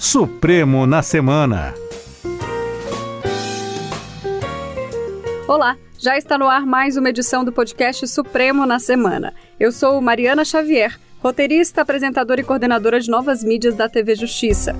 Supremo na Semana. Olá, já está no ar mais uma edição do podcast Supremo na Semana. Eu sou Mariana Xavier, roteirista, apresentadora e coordenadora de novas mídias da TV Justiça.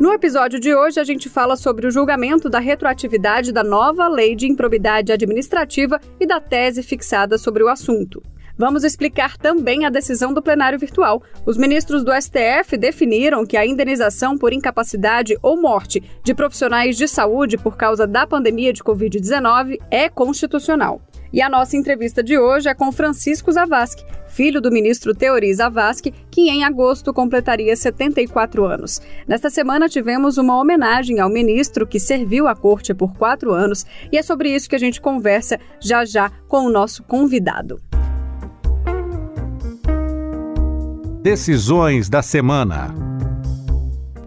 No episódio de hoje, a gente fala sobre o julgamento da retroatividade da nova lei de improbidade administrativa e da tese fixada sobre o assunto. Vamos explicar também a decisão do plenário virtual. Os ministros do STF definiram que a indenização por incapacidade ou morte de profissionais de saúde por causa da pandemia de Covid-19 é constitucional. E a nossa entrevista de hoje é com Francisco Zavascki, filho do ministro Teori Zavascki, que em agosto completaria 74 anos. Nesta semana tivemos uma homenagem ao ministro que serviu à corte por quatro anos e é sobre isso que a gente conversa já já com o nosso convidado. Decisões da semana.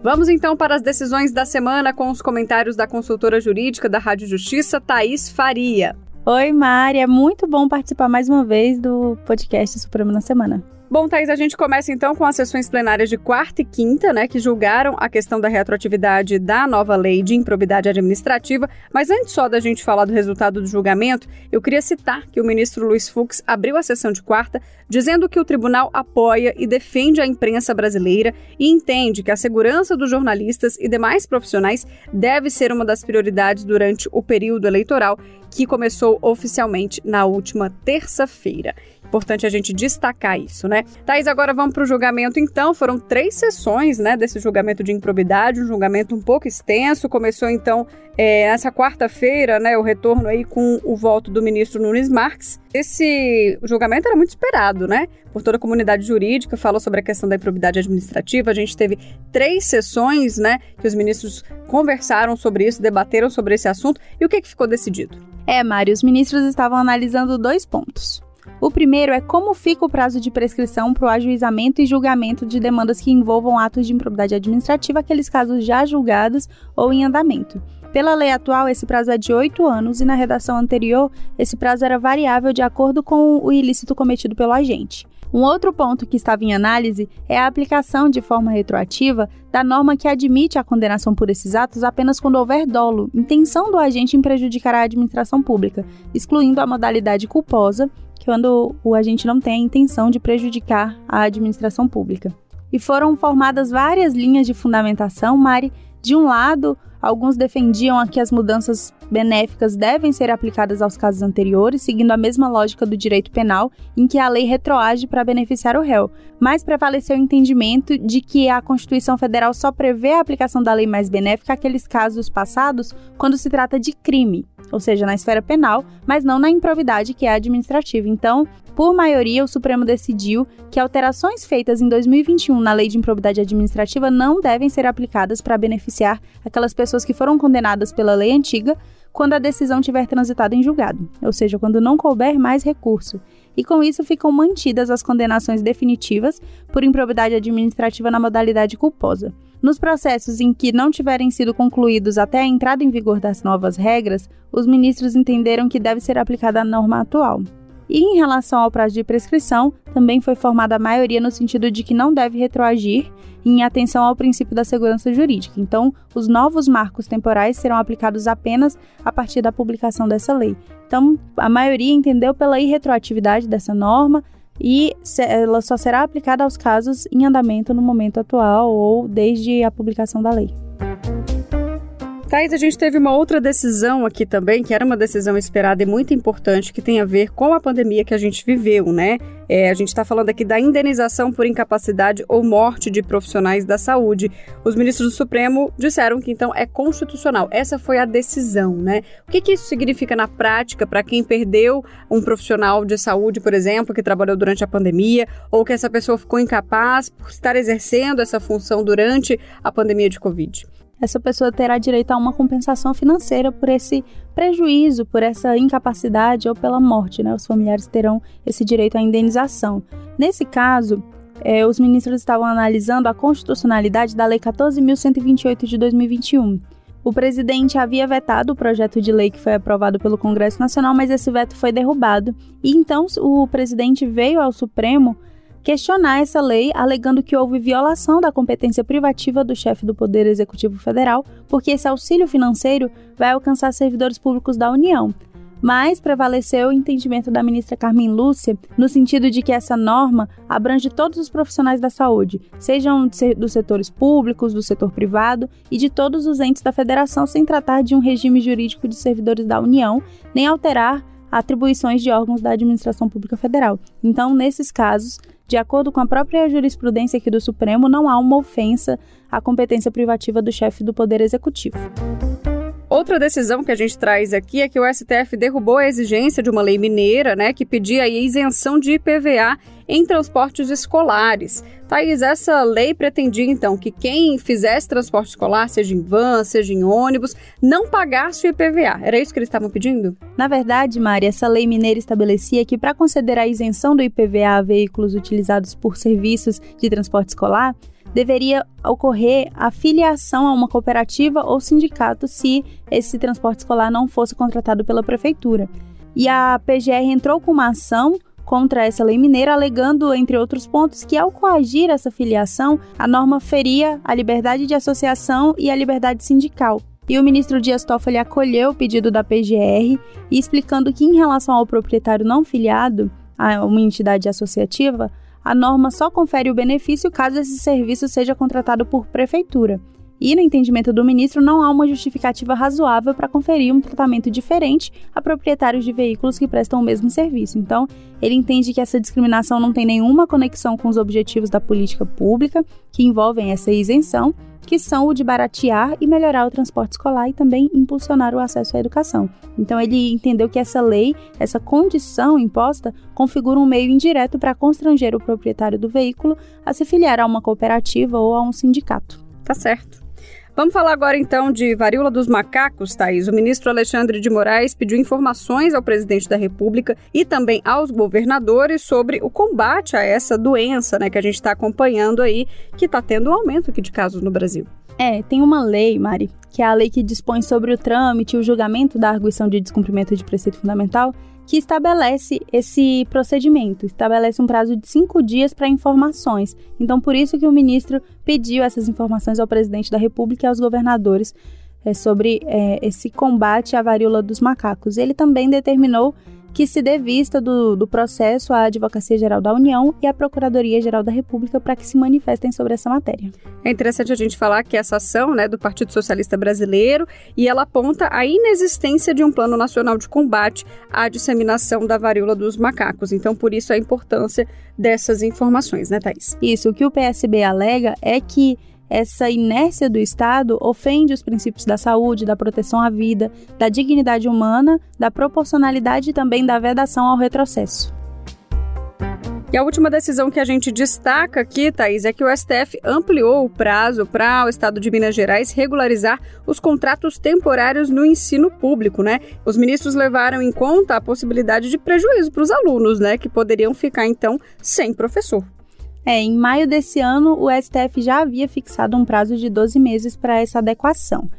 Vamos então para as decisões da semana com os comentários da consultora jurídica da Rádio Justiça, Thaís Faria. Oi, Mari, é muito bom participar mais uma vez do podcast Supremo na Semana. Bom, Thaís, a gente começa então com as sessões plenárias de quarta e quinta, né, que julgaram a questão da retroatividade da nova lei de improbidade administrativa. Mas antes só da gente falar do resultado do julgamento, eu queria citar que o ministro Luiz Fux abriu a sessão de quarta dizendo que o tribunal apoia e defende a imprensa brasileira e entende que a segurança dos jornalistas e demais profissionais deve ser uma das prioridades durante o período eleitoral que começou oficialmente na última terça-feira. Importante a gente destacar isso, né? Thaís, agora vamos para o julgamento então. Foram três sessões, né, desse julgamento de improbidade, um julgamento um pouco extenso. Começou então é, nessa quarta-feira, né, o retorno aí com o voto do ministro Nunes Marques. Esse julgamento era muito esperado, né? Por toda a comunidade jurídica, falou sobre a questão da improbidade administrativa. A gente teve três sessões, né, que os ministros conversaram sobre isso, debateram sobre esse assunto. E o que, que ficou decidido? É, Mário, os ministros estavam analisando dois pontos. O primeiro é como fica o prazo de prescrição para o ajuizamento e julgamento de demandas que envolvam atos de improbidade administrativa, aqueles casos já julgados ou em andamento. Pela lei atual, esse prazo é de oito anos e na redação anterior, esse prazo era variável de acordo com o ilícito cometido pelo agente. Um outro ponto que estava em análise é a aplicação de forma retroativa da norma que admite a condenação por esses atos apenas quando houver dolo, intenção do agente em prejudicar a administração pública, excluindo a modalidade culposa, quando o agente não tem a intenção de prejudicar a administração pública. E foram formadas várias linhas de fundamentação, Mari. De um lado, alguns defendiam que as mudanças benéficas devem ser aplicadas aos casos anteriores, seguindo a mesma lógica do direito penal, em que a lei retroage para beneficiar o réu. Mas prevaleceu o entendimento de que a Constituição Federal só prevê a aplicação da lei mais benéfica àqueles casos passados quando se trata de crime, ou seja, na esfera penal, mas não na improvidade, que é administrativa. Então, por maioria, o Supremo decidiu que alterações feitas em 2021 na Lei de Improbidade Administrativa não devem ser aplicadas para beneficiar aquelas pessoas que foram condenadas pela lei antiga quando a decisão tiver transitado em julgado, ou seja, quando não couber mais recurso. E com isso ficam mantidas as condenações definitivas por improbidade administrativa na modalidade culposa. Nos processos em que não tiverem sido concluídos até a entrada em vigor das novas regras, os ministros entenderam que deve ser aplicada a norma atual. E em relação ao prazo de prescrição, também foi formada a maioria no sentido de que não deve retroagir em atenção ao princípio da segurança jurídica. Então, os novos marcos temporais serão aplicados apenas a partir da publicação dessa lei. Então, a maioria entendeu pela irretroatividade dessa norma e ela só será aplicada aos casos em andamento no momento atual ou desde a publicação da lei. Thais, a gente teve uma outra decisão aqui também, que era uma decisão esperada e muito importante, que tem a ver com a pandemia que a gente viveu, né? É, a gente está falando aqui da indenização por incapacidade ou morte de profissionais da saúde. Os ministros do Supremo disseram que então é constitucional. Essa foi a decisão, né? O que, que isso significa na prática para quem perdeu um profissional de saúde, por exemplo, que trabalhou durante a pandemia, ou que essa pessoa ficou incapaz por estar exercendo essa função durante a pandemia de Covid? Essa pessoa terá direito a uma compensação financeira por esse prejuízo, por essa incapacidade ou pela morte, né? Os familiares terão esse direito à indenização. Nesse caso, é, os ministros estavam analisando a constitucionalidade da Lei 14.128 de 2021. O presidente havia vetado o projeto de lei que foi aprovado pelo Congresso Nacional, mas esse veto foi derrubado. E então o presidente veio ao Supremo questionar essa lei, alegando que houve violação da competência privativa do chefe do Poder Executivo Federal, porque esse auxílio financeiro vai alcançar servidores públicos da União. Mas prevaleceu o entendimento da ministra Carmen Lúcia no sentido de que essa norma abrange todos os profissionais da saúde, sejam dos setores públicos, do setor privado e de todos os entes da federação, sem tratar de um regime jurídico de servidores da União, nem alterar atribuições de órgãos da administração pública federal. Então, nesses casos, de acordo com a própria jurisprudência aqui do Supremo, não há uma ofensa à competência privativa do chefe do Poder Executivo. Outra decisão que a gente traz aqui é que o STF derrubou a exigência de uma lei mineira, né, que pedia isenção de IPVA em transportes escolares. Thaís, essa lei pretendia então que quem fizesse transporte escolar, seja em van, seja em ônibus, não pagasse o IPVA. Era isso que eles estavam pedindo? Na verdade, Mari, essa lei mineira estabelecia que para conceder a isenção do IPVA a veículos utilizados por serviços de transporte escolar, deveria ocorrer a filiação a uma cooperativa ou sindicato se esse transporte escolar não fosse contratado pela prefeitura. E a PGR entrou com uma ação contra essa lei mineira, alegando, entre outros pontos, que ao coagir essa filiação, a norma feria a liberdade de associação e a liberdade sindical. E o ministro Dias Toffoli acolheu o pedido da PGR explicando que, em relação ao proprietário não filiado a uma entidade associativa, a norma só confere o benefício caso esse serviço seja contratado por prefeitura. E, no entendimento do ministro, não há uma justificativa razoável para conferir um tratamento diferente a proprietários de veículos que prestam o mesmo serviço. Então, ele entende que essa discriminação não tem nenhuma conexão com os objetivos da política pública que envolvem essa isenção, que são o de baratear e melhorar o transporte escolar e também impulsionar o acesso à educação. Então, ele entendeu que essa lei, essa condição imposta, configura um meio indireto para constranger o proprietário do veículo a se filiar a uma cooperativa ou a um sindicato. Tá certo. Vamos falar agora então de varíola dos macacos, Thaís. O ministro Alexandre de Moraes pediu informações ao presidente da República e também aos governadores sobre o combate a essa doença, né, que a gente está acompanhando aí, que está tendo um aumento aqui de casos no Brasil. É, tem uma lei, Mari, que é a lei que dispõe sobre o trâmite e o julgamento da arguição de descumprimento de preceito fundamental, que estabelece esse procedimento, estabelece um prazo de cinco dias para informações. Então, por isso que o ministro pediu essas informações ao presidente da República e aos governadores é, sobre é, esse combate à varíola dos macacos. Ele também determinou que se dê vista do, do processo à Advocacia Geral da União e à Procuradoria Geral da República para que se manifestem sobre essa matéria. É interessante a gente falar que essa ação né, do Partido Socialista Brasileiro e ela aponta a inexistência de um plano nacional de combate à disseminação da varíola dos macacos. Então, por isso a importância dessas informações, né, Thaís? Isso. O que o PSB alega é que essa inércia do Estado ofende os princípios da saúde, da proteção à vida, da dignidade humana, da proporcionalidade e também da vedação ao retrocesso. E a última decisão que a gente destaca aqui, Thaís, é que o STF ampliou o prazo para o Estado de Minas Gerais regularizar os contratos temporários no ensino público, né? Os ministros levaram em conta a possibilidade de prejuízo para os alunos, né? Que poderiam ficar, então, sem professor. É, em maio desse ano, o STF já havia fixado um prazo de 12 meses para essa adequação.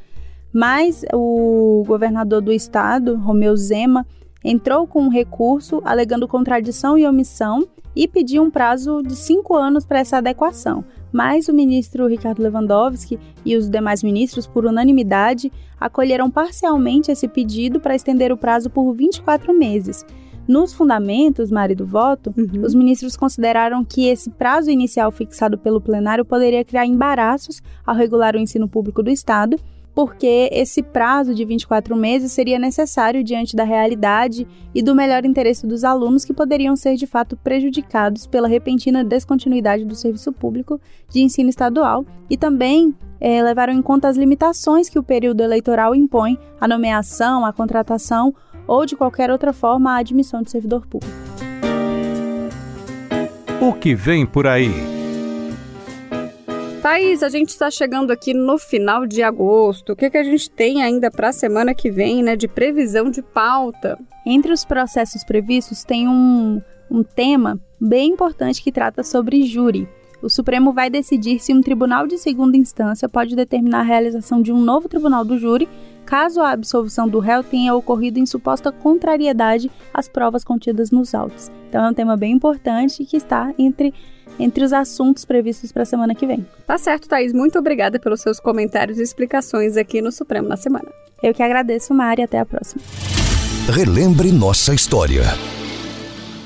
Mas o governador do estado, Romeu Zema, entrou com um recurso alegando contradição e omissão e pediu um prazo de cinco anos para essa adequação. Mas o ministro Ricardo Lewandowski e os demais ministros, por unanimidade, acolheram parcialmente esse pedido para estender o prazo por 24 meses. Nos fundamentos, Mari, do voto, uhum. os ministros consideraram que esse prazo inicial fixado pelo plenário poderia criar embaraços ao regular o ensino público do Estado, porque esse prazo de 24 meses seria necessário diante da realidade e do melhor interesse dos alunos que poderiam ser de fato prejudicados pela repentina descontinuidade do serviço público de ensino estadual e também é, levaram em conta as limitações que o período eleitoral impõe à nomeação, à contratação ou de qualquer outra forma a admissão de servidor público. O que vem por aí? Thaís, a gente está chegando aqui no final de agosto. O que, que a gente tem ainda para a semana que vem, né, de previsão de pauta? Entre os processos previstos tem um, um tema bem importante que trata sobre júri. O Supremo vai decidir se um tribunal de segunda instância pode determinar a realização de um novo tribunal do júri caso a absolvição do réu tenha ocorrido em suposta contrariedade às provas contidas nos autos. Então é um tema bem importante que está entre, entre os assuntos previstos para a semana que vem. Tá certo, Thaís. Muito obrigada pelos seus comentários e explicações aqui no Supremo na semana. Eu que agradeço, Mari. Até a próxima. Relembre nossa história.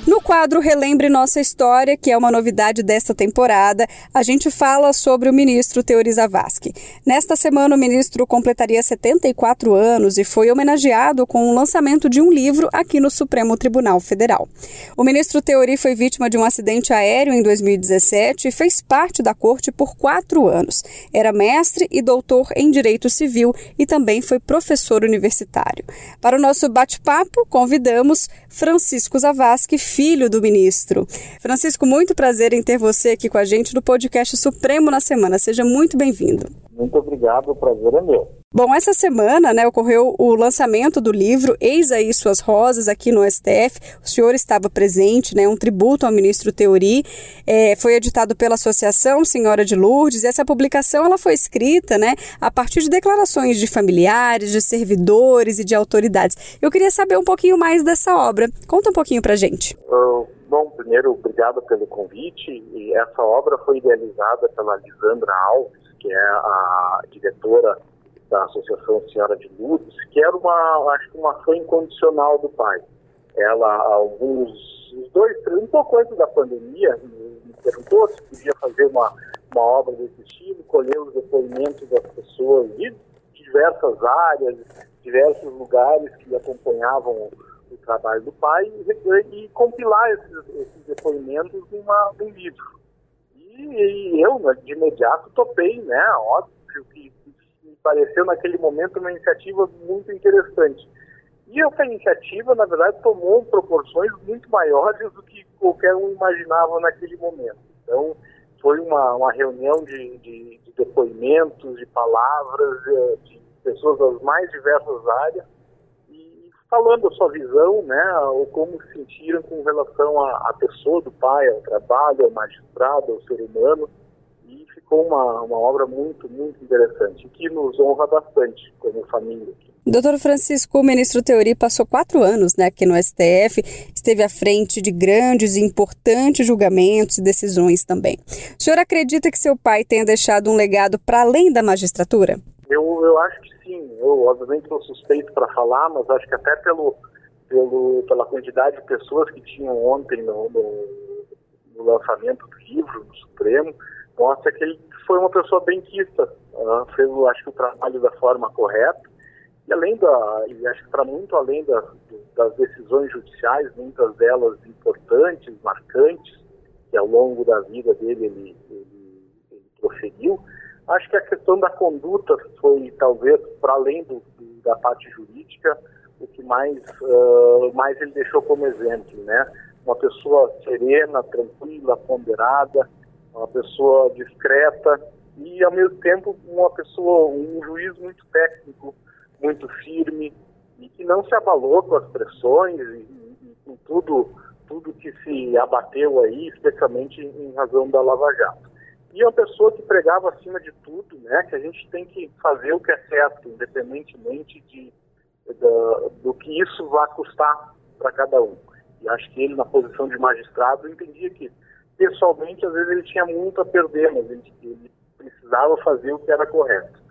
No quadro Relembre Nossa História, que é uma novidade desta temporada, a gente fala sobre o ministro Teori Zavascki. Nesta semana, o ministro completaria 74 anos e foi homenageado com o lançamento de um livro aqui no Supremo Tribunal Federal. O ministro Teori foi vítima de um acidente aéreo em 2017 e fez parte da corte por quatro anos. Era mestre e doutor em Direito Civil e também foi professor universitário. Para o nosso bate-papo, convidamos Francisco Zavascki, filho do ministro. Francisco, muito prazer em ter você aqui com a gente no podcast Supremo na Semana. Seja muito bem-vindo. Muito obrigado, o prazer é meu. Bom, essa semana né, ocorreu o lançamento do livro Eis aí Suas Rosas aqui no STF. O senhor estava presente, né, um tributo ao ministro Teori. É, foi editado pela Associação Senhora de Lourdes e essa publicação ela foi escrita né, a partir de declarações de familiares, de servidores e de autoridades. Eu queria saber um pouquinho mais dessa obra. Conta um pouquinho para gente. Bom, primeiro, obrigado pelo convite. E essa obra foi idealizada pela Lisandra Alves, que é a diretora da Associação Senhora de Lourdes, que era uma, acho que uma fã incondicional do pai. Ela, alguns, dois, três, um pouco antes da pandemia, me perguntou se podia fazer uma, uma obra desse estilo, colher os depoimentos das pessoas de diversas áreas, diversos lugares que acompanhavam o, trabalho do pai e, e compilar esses, esses depoimentos numa, num livro. E, eu, né, de imediato, topei, né? Óbvio pareceu naquele momento uma iniciativa muito interessante. E essa iniciativa, na verdade, tomou proporções muito maiores do que qualquer um imaginava naquele momento. Então, foi uma, uma reunião de, de, de depoimentos, de palavras, de pessoas das mais diversas áreas, falando a sua visão, né, ou como se sentiram com relação à, pessoa do pai, ao trabalho, ao magistrado, ao ser humano, e ficou uma, uma obra muito, muito interessante, que nos honra bastante como família. Doutor Francisco, o ministro Teori passou quatro anos né, aqui no STF, esteve à frente de grandes e importantes julgamentos e decisões também. O senhor acredita que seu pai tenha deixado um legado para além da magistratura? Eu, eu acho que sim. Eu, obviamente, sou suspeito para falar, mas acho que até pelo, pelo, pela quantidade de pessoas que tinham ontem no, no, no lançamento do livro, no Supremo, mostra que ele foi uma pessoa bem quista. Uh, fez, acho que, o trabalho da forma correta. E além da, e acho que para muito além da, das decisões judiciais, muitas delas importantes, marcantes, que ao longo da vida dele ele, ele, ele proferiu, Acho que a questão da conduta foi, talvez, para além do, da parte jurídica, o que mais, uh, mais ele deixou como exemplo, né? Uma pessoa serena, tranquila, ponderada, uma pessoa discreta e, ao mesmo tempo, uma pessoa, um juiz muito técnico, muito firme e que não se abalou com as pressões e, com tudo, tudo que se abateu aí, especialmente em razão da Lava Jato. E uma pessoa que pregava acima de tudo, né, que a gente tem que fazer o que é certo, independentemente de, do que isso vai custar para cada um. E acho que ele, na posição de magistrado, entendia que, pessoalmente, às vezes ele tinha muito a perder, mas ele, ele precisava fazer o que era correto.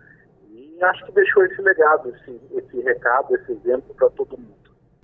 E acho que deixou esse legado, esse, esse recado, esse exemplo para todo mundo.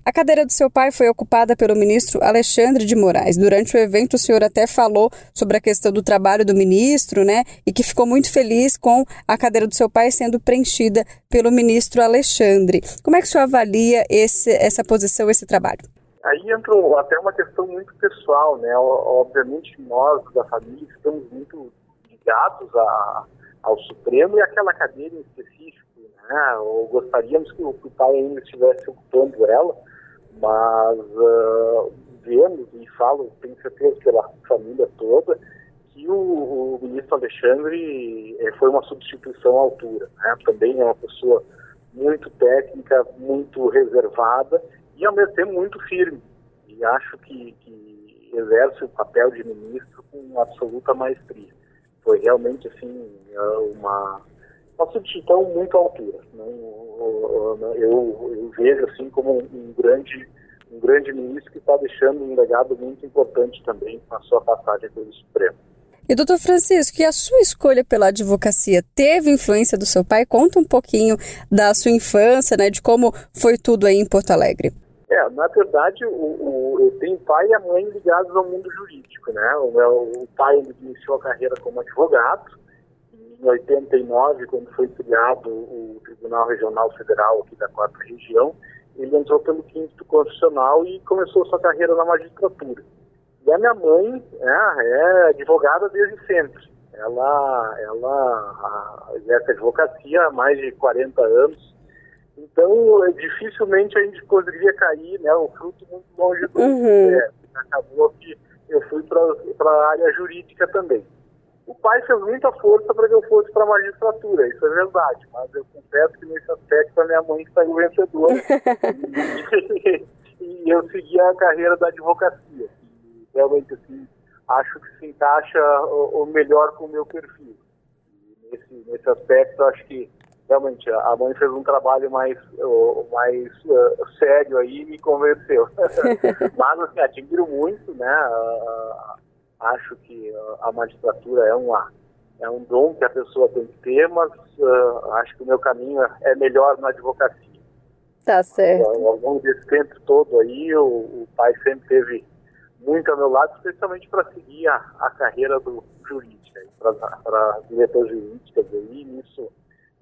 A cadeira do seu pai foi ocupada pelo ministro Alexandre de Moraes. Durante o evento, o senhor até falou sobre a questão do trabalho do ministro, né? E que ficou muito feliz com a cadeira do seu pai sendo preenchida pelo ministro Alexandre. Como é que o senhor avalia esse, essa posição, esse trabalho? Aí entra até uma questão muito pessoal, né? Obviamente, nós da família estamos muito ligados a, ao Supremo e àquela cadeira em específico, né? Ou gostaríamos que o pai ainda estivesse ocupando ela mas uh, vemos e falo, tenho certeza pela família toda, que o, o ministro Alexandre eh, foi uma substituição à altura. Né? Também é uma pessoa muito técnica, muito reservada e ao mesmo tempo muito firme. E acho que, que exerce o papel de ministro com absoluta maestria. foi realmente assim uma, uma substituição muito à altura. Né? Eu, eu, vejo assim como um grande um grande ministro que está deixando um legado muito importante também com a sua passagem pelo Supremo. E doutor Francisco, que a sua escolha pela advocacia teve influência do seu pai? Conta um pouquinho da sua infância, né, de como foi tudo aí em Porto Alegre. É, na verdade, o, o, eu tenho pai e a mãe ligados ao mundo jurídico, né? O, meu, o pai iniciou a carreira como advogado. Em 89, quando foi criado o Tribunal Regional Federal aqui da Quarta Região, ele entrou pelo quinto constitucional e começou sua carreira na magistratura. E a minha mãe é, é advogada desde sempre. Ela, ela exerce advocacia há mais de 40 anos. Então, é, dificilmente a gente conseguiria cair, né, o fruto muito longe do uhum. é, Acabou que eu fui para a área jurídica também. O pai fez muita força para que eu fosse para a magistratura, isso é verdade, mas eu confesso que nesse aspecto a minha mãe saiu vencedora e, e eu segui a carreira da advocacia realmente assim, acho que se encaixa o, o melhor com o meu perfil. nesse, nesse aspecto, acho que realmente a mãe fez um trabalho mais, mais uh, sério aí e me convenceu. Mas assim, admiro muito, né? Uh, acho que a magistratura é uma é um dom que a pessoa tem que ter, mas uh, acho que o meu caminho é melhor na advocacia. Tá certo. Ao longo desse tempo todo aí, o, o pai sempre teve muito ao meu lado, especialmente para seguir a, a, carreira do jurídica, para diretor jurídica, e nisso,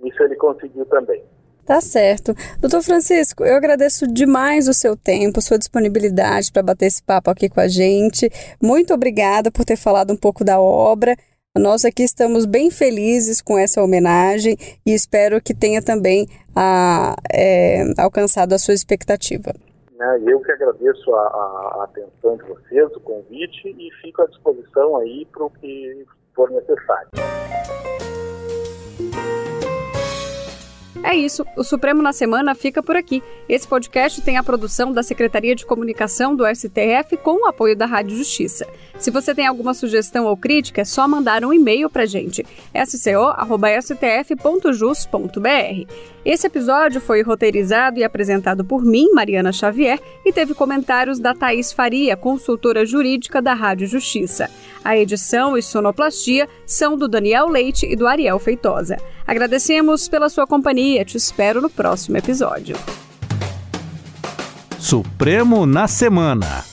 nisso ele conseguiu também. Tá certo. Doutor Francisco, eu agradeço demais o seu tempo, sua disponibilidade para bater esse papo aqui com a gente. Muito obrigada por ter falado um pouco da obra. Nós aqui estamos bem felizes com essa homenagem e espero que tenha também a, é, alcançado a sua expectativa. Né? Eu que agradeço a, a, atenção de vocês, o convite e fico à disposição aí para o que for necessário. É isso, o Supremo na Semana fica por aqui. Esse podcast tem a produção da Secretaria de Comunicação do STF com o apoio da Rádio Justiça. Se você tem alguma sugestão ou crítica, é só mandar um e-mail para gente, sco.stf.jus.br. Esse episódio foi roteirizado e apresentado por mim, Mariana Xavier, e teve comentários da Thaís Faria, consultora jurídica da Rádio Justiça. A edição e sonoplastia são do Daniel Leite e do Ariel Feitosa. Agradecemos pela sua companhia. Te espero no próximo episódio. Supremo na Semana.